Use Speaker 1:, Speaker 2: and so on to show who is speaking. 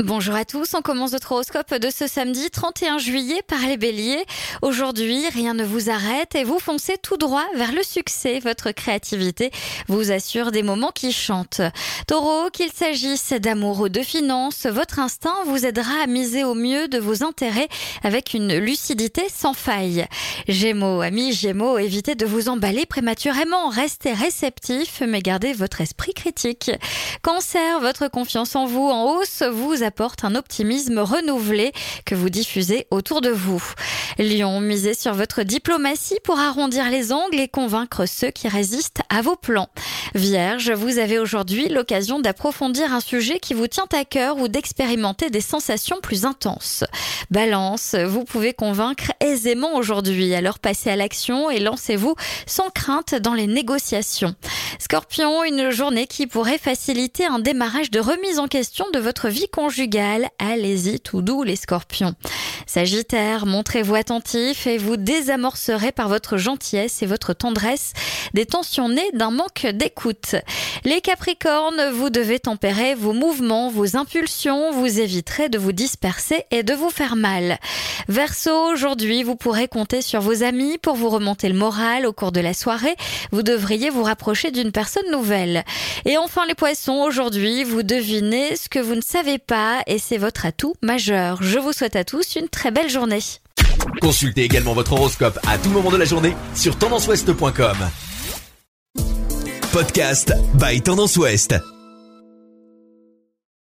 Speaker 1: Bonjour à tous, on commence notre horoscope de ce samedi 31 juillet par les béliers. Aujourd'hui, rien ne vous arrête et vous foncez tout droit vers le succès. Votre créativité vous assure des moments qui chantent. Taureau, qu'il s'agisse d'amour ou de finances, votre instinct vous aidera à miser au mieux de vos intérêts avec une lucidité sans faille. Gémeaux, amis Gémeaux, évitez de vous emballer prématurément, restez réceptif mais gardez votre esprit critique. Cancer, votre confiance en vous en hausse apporte un optimisme renouvelé que vous diffusez autour de vous. Lion, misez sur votre diplomatie pour arrondir les angles et convaincre ceux qui résistent à vos plans. Vierge, vous avez aujourd'hui l'occasion d'approfondir un sujet qui vous tient à cœur ou d'expérimenter des sensations plus intenses. Balance, vous pouvez convaincre aisément aujourd'hui, alors passez à l'action et lancez-vous sans crainte dans les négociations. Scorpion, une journée qui pourrait faciliter un démarrage de remise en question de votre vie conjugale. Allez-y tout doux les scorpions. Sagittaire, montrez-vous attentif et vous désamorcerez par votre gentillesse et votre tendresse des tensions nées d'un manque d'écoute. Les Capricornes, vous devez tempérer vos mouvements, vos impulsions, vous éviterez de vous disperser et de vous faire mal. Verseau, aujourd'hui, vous pourrez compter sur vos amis pour vous remonter le moral au cours de la soirée. Vous devriez vous rapprocher d'une personne nouvelle. Et enfin les poissons, aujourd'hui, vous devinez ce que vous ne savez pas et c'est votre atout majeur. Je vous souhaite à tous une très belle journée.
Speaker 2: Consultez également votre horoscope à tout moment de la journée sur tendanceouest.com. Podcast by Tendance Ouest.